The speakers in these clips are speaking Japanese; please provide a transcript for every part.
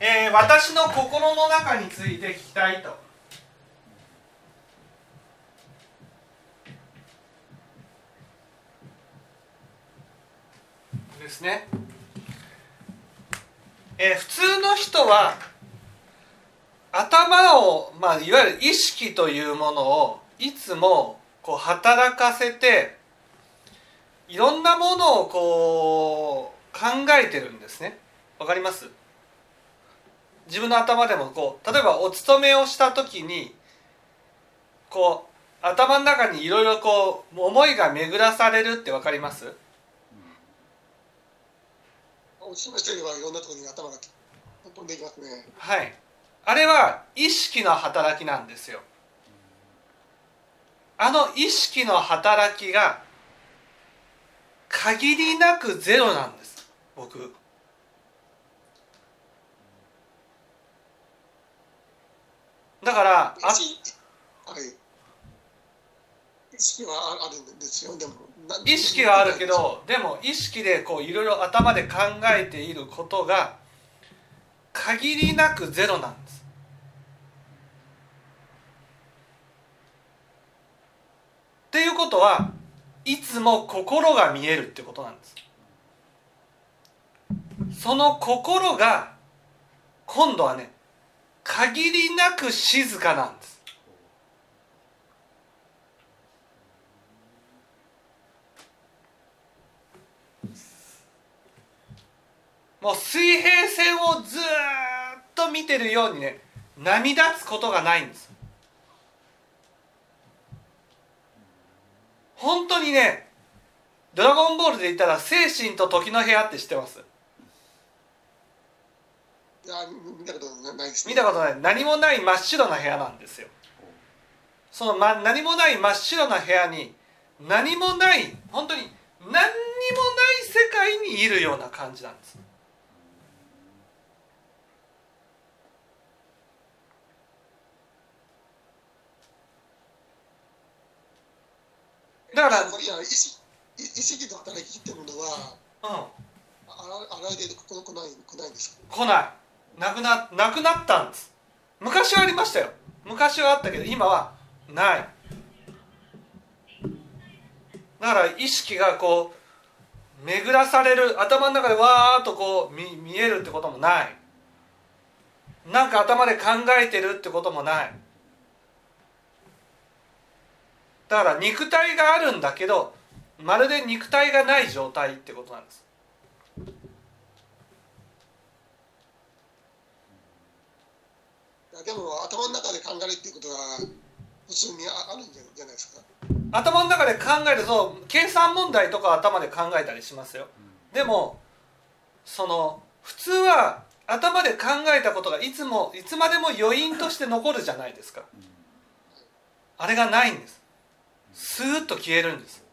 えー、私の心の中について聞きたいと。ですね、えー、普通の人は頭を、まあ、いわゆる意識というものをいつもこう働かせていろんなものをこう考えてるんですね。わかります？自分の頭でもこう例えばお勤めをした時にこう頭の中にいろいろこう思いが巡らされるってわかります？お勤めしてればいろんなところに頭が飛んでいきますね。はい。あれは意識の働きなんですよ。あの意識の働きが限りなくゼロなんです僕だからあはい。意識はあるんですよ。でも意識はあるけどでも意識でこういろいろ頭で考えていることが限りなくゼロなんです。っていうことはいつも心が見えるってことなんです。その心が今度はね限りなく静かなんです。もう水平線をずっと見てるようにね波立つことがないんです。本当にね「ドラゴンボール」で言ったら精神と時の部屋って知ってます？見たことないです、ね、見たことない。何もない真っ白な部屋なんですよ。その、ま、何もない真っ白な部屋に何もない本当に何にもない世界にいるような感じなんです。だから意識意識の働きってものは、うん、あられでこ来ない来ないんですか？来ないなくななくなったんです。昔はありましたよ。昔はあったけど今はない。だから意識がこう巡らされる頭の中でわーっとこう見見えるってこともない。なんか頭で考えてるってこともない。だから肉体があるんだけどまるで肉体がない状態ってことなんです。でも頭の中で考えるっていうことは普通にあるんじゃないですか？頭の中で考えると計算問題とか頭で考えたりしますよ。でもその普通は頭で考えたことがいつもいつまでも余韻として残るじゃないですか。あれがないんです。スーッと消えるんです。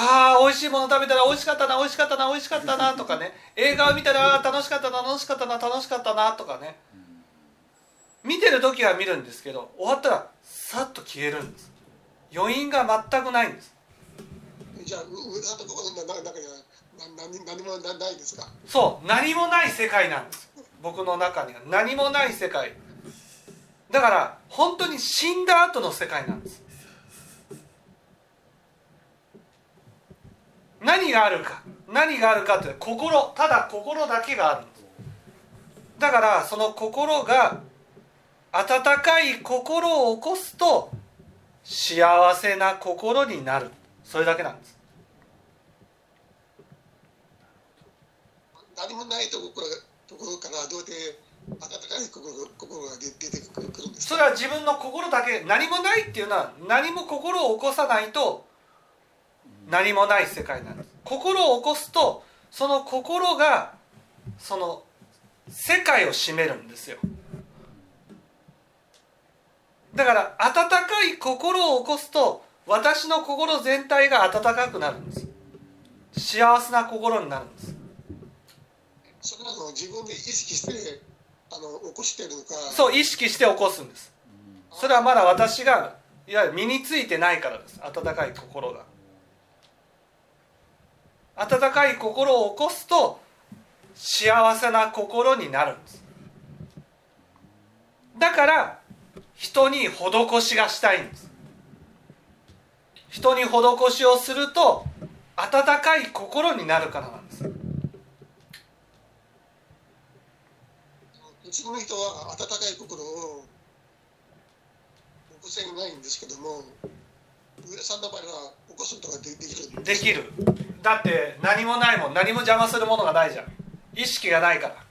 ああ美味しいもの食べたら美味しかったな美味しかったな美味しかったなとかね。映画を見たら楽しかったな楽しかったな楽しかったなとかね。見てる時は見るんですけど終わったらさっと消えるんです。余韻が全くないんです。じゃあ上のところの中には何何もないですか？そう何もない世界なんです。僕の中には何もない世界。だから本当に死んだ後の世界なんです何があるか何があるかって心ただ心だけがあるんですだからその心が温かい心を起こすと幸せな心になる。それだけなんです。何もないところところからどうやって温かい心心が出てくるんですそれは自分の心だけ。何もないっていうのは何も心を起こさないと何もない世界なんです。心を起こすとその心がその世界を占めるんですよ。だから温かい心を起こすと私の心全体が温かくなるんです。幸せな心になるんです。それは自分で意識してあの起こしてるのか。そう意識して起こすんです。それはまだ私がいわゆる身についてないからです。温かい心が温かい心を起こすと幸せな心になるんです。だから人に施しがしたいんです。人に施しをすると温かい心になるからなんです。普通の人は温かい心を起こせないんですけども上田さんの場合は起こすことができるできるだって何もないもん何も邪魔するものがないじゃん。意識がないから。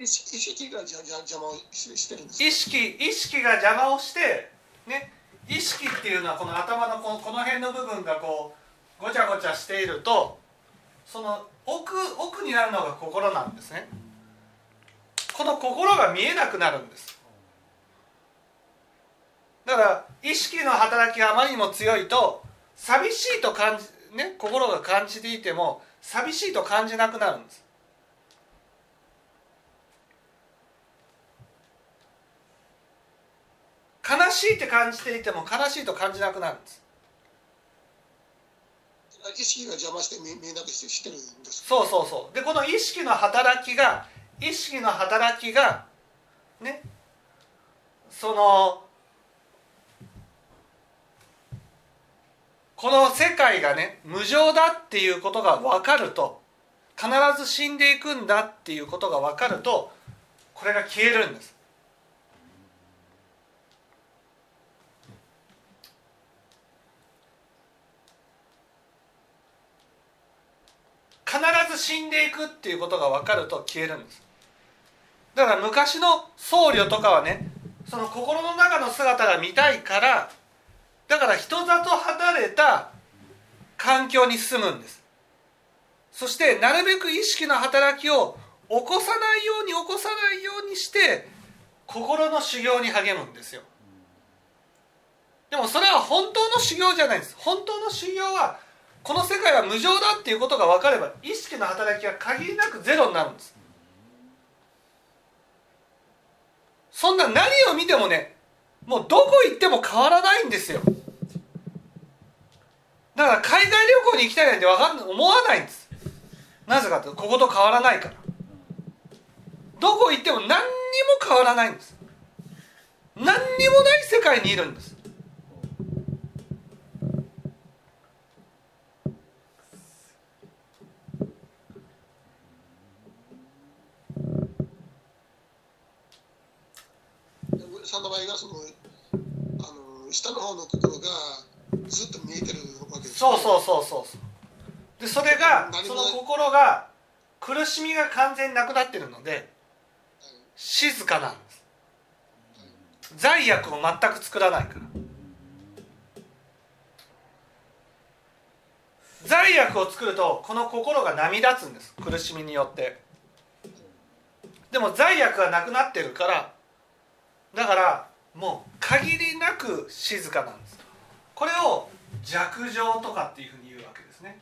意識意識が邪魔をしてるんです意識意識が邪魔をしてね意識っていうのはこの頭のこのこの辺の部分がこうごちゃごちゃしているとその奥奥になるのが心なんですね。この心が見えなくなるんですだから意識の働きがあまりにも強いと寂しいと感じね心が感じていても寂しいと感じなくなるんです。悲しいって感じていても悲しいと感じなくなるんです。意識が邪魔して見えなくしてるんですそうそうそう。でこの意識の働きが意識の働きがねそのこの世界がね無常だっていうことが分かると必ず死んでいくんだっていうことが分かるとこれが消えるんです。必ず死んでいくっていうことが分かると消えるんです。だから昔の僧侶とかはねその心の中の姿が見たいからだから人里離れた環境に住むんです。そしてなるべく意識の働きを起こさないように起こさないようにして心の修行に励むんですよ。でもそれは本当の修行じゃないんです。本当の修行はこの世界は無常だっていうことが分かれば意識の働きは限りなくゼロになるんです。そんな何を見てもねもうどこ行っても変わらないんですよ。だから海外旅行に行きたいなんてかん思わないんです。なぜかというとここと変わらないから。どこ行っても何にも変わらないんです。何にもない世界にいるんです。さんの場合がそのあの下の方のところがずっと見えてるわけです、ね、そうそうそうそうでそれがその心が苦しみが完全になくなってるので静かなんです。罪悪を全く作らないから。罪悪を作るとこの心が波立つんです。苦しみによって。でも罪悪がなくなってるからだからもう限りなく静かなんです。これを弱情とかっていうふうに言うわけですね。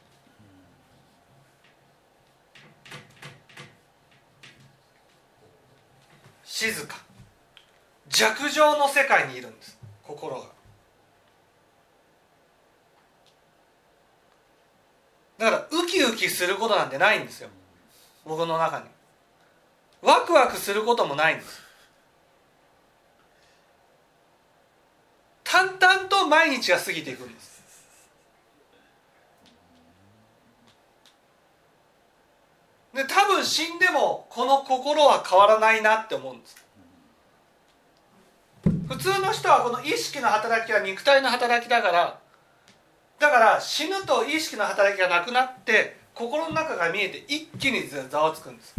静か。弱情の世界にいるんです。心が。だからウキウキすることなんてないんですよ。僕の中に。ワクワクすることもないんです。淡々と毎日が過ぎていくんですで多分死んでもこの心は変わらないなって思うんです。普通の人はこの意識の働きは肉体の働きだからだから死ぬと意識の働きがなくなって心の中が見えて一気にざわつくんです。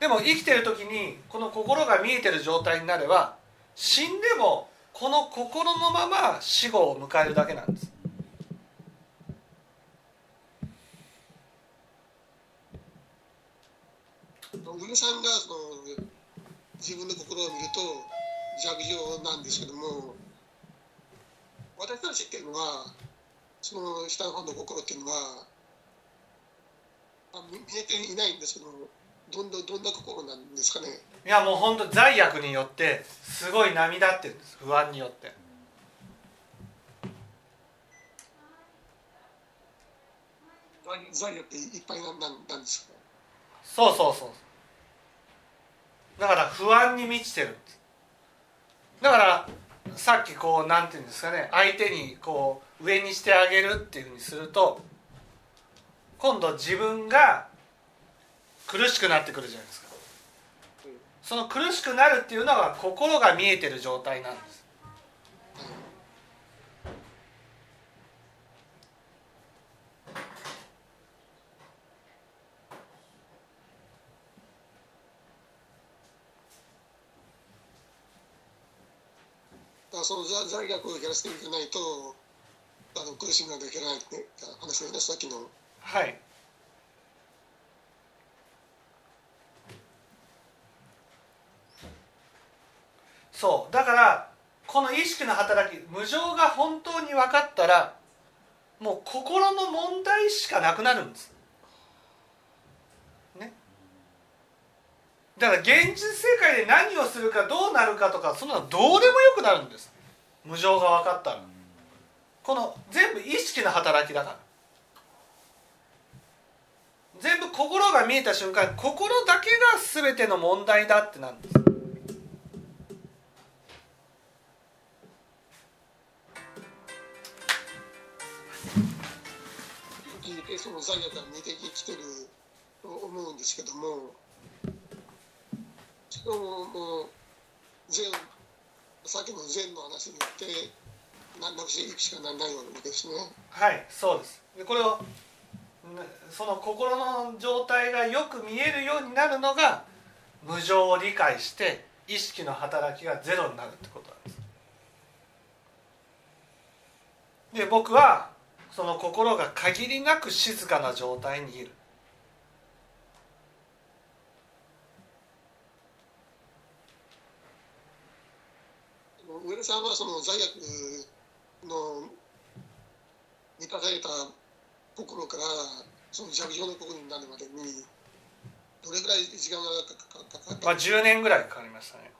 でも生きてる時にこの心が見えてる状態になれば死んでもこの心のまま死後を迎えるだけなんです。小栗さんがその自分の心を見ると弱情なんですけども私たちっていうのはその下の方の心っていうのは、まあ、見えていないんですけどどんどんどんな心なんですかね？いやもう本当罪悪によってすごい涙ってるんです不安によって。罪悪っていっぱいなんなんですか？そうそうそう。だから不安に満ちてるだからさっきこうなんていうんですかね相手にこう上にしてあげるっていうふうにすると今度自分が苦しくなってくるじゃないですか。その苦しくなるっていうのは心が見えてる状態なんですだからその罪罪悪を減らしていかないとあの苦しみなきゃいけないって話でねさっきの。はい。そう。だからこの意識の働き無常が本当に分かったらもう心の問題しかなくなるんです。だから現実世界で何をするかどうなるかとかそんなのどうでもよくなるんです。無常が分かったら。この全部意識の働きだから。全部心が見えた瞬間心だけが全ての問題だってなんです。その罪悪が見てきてると思うんですけども。もう善さっきの善の話によってななくしていくしかないわけですね。はいそうですでこれをその心の状態がよく見えるようになるのが無常を理解して意識の働きがゼロになるってことなんですで僕はその心が限りなく静かな状態にいる上田さんはその罪悪の満たされた心からその弱情の心になるまでにどれぐらい時間がかかかかったまあ10年ぐらいかかりましたね。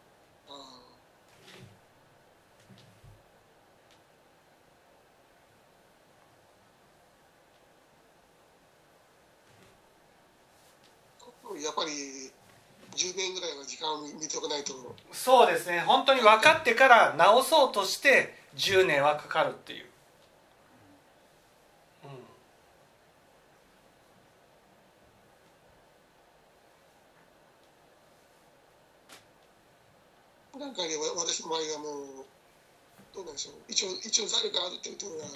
やっぱり10年ぐらいは時間を見ておかないと。そうですね。本当に分かってから直そうとして10年はかかるっていう、うん、なんかねわ私の場合はもうどうなんでしょう。一応一応罪悪があるっていうのは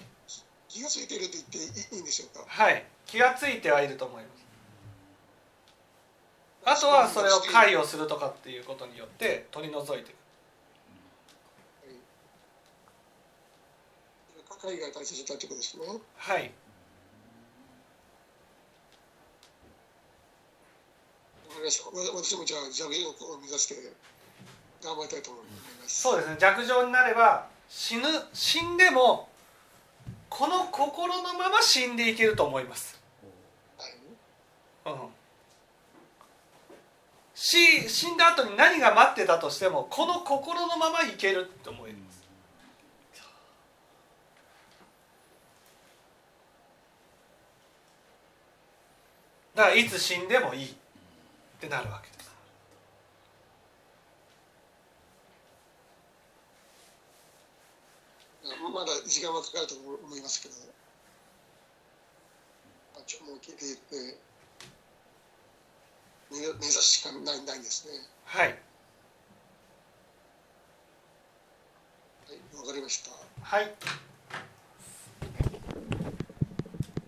気が付いていると言っていいんでしょうか？はい。気がついてはいると思いますあとはそれを解をするとかっていうことによって取り除いていく。海外大切だってことですね。はい。私もじゃあ弱芸を目指して頑張りたいと思います。そうですね。弱情になれば死ぬ死んでもこの心のまま死んでいけると思います、はい。うん、死死んだ後に何が待ってたとしてもこの心のままいけると思います。だからいつ死んでもいいってなるわけです。まだ時間はかかると思いますけど、あ、ちょもう聞いていて目指すしかないないですね。はい。はいわかりました。はい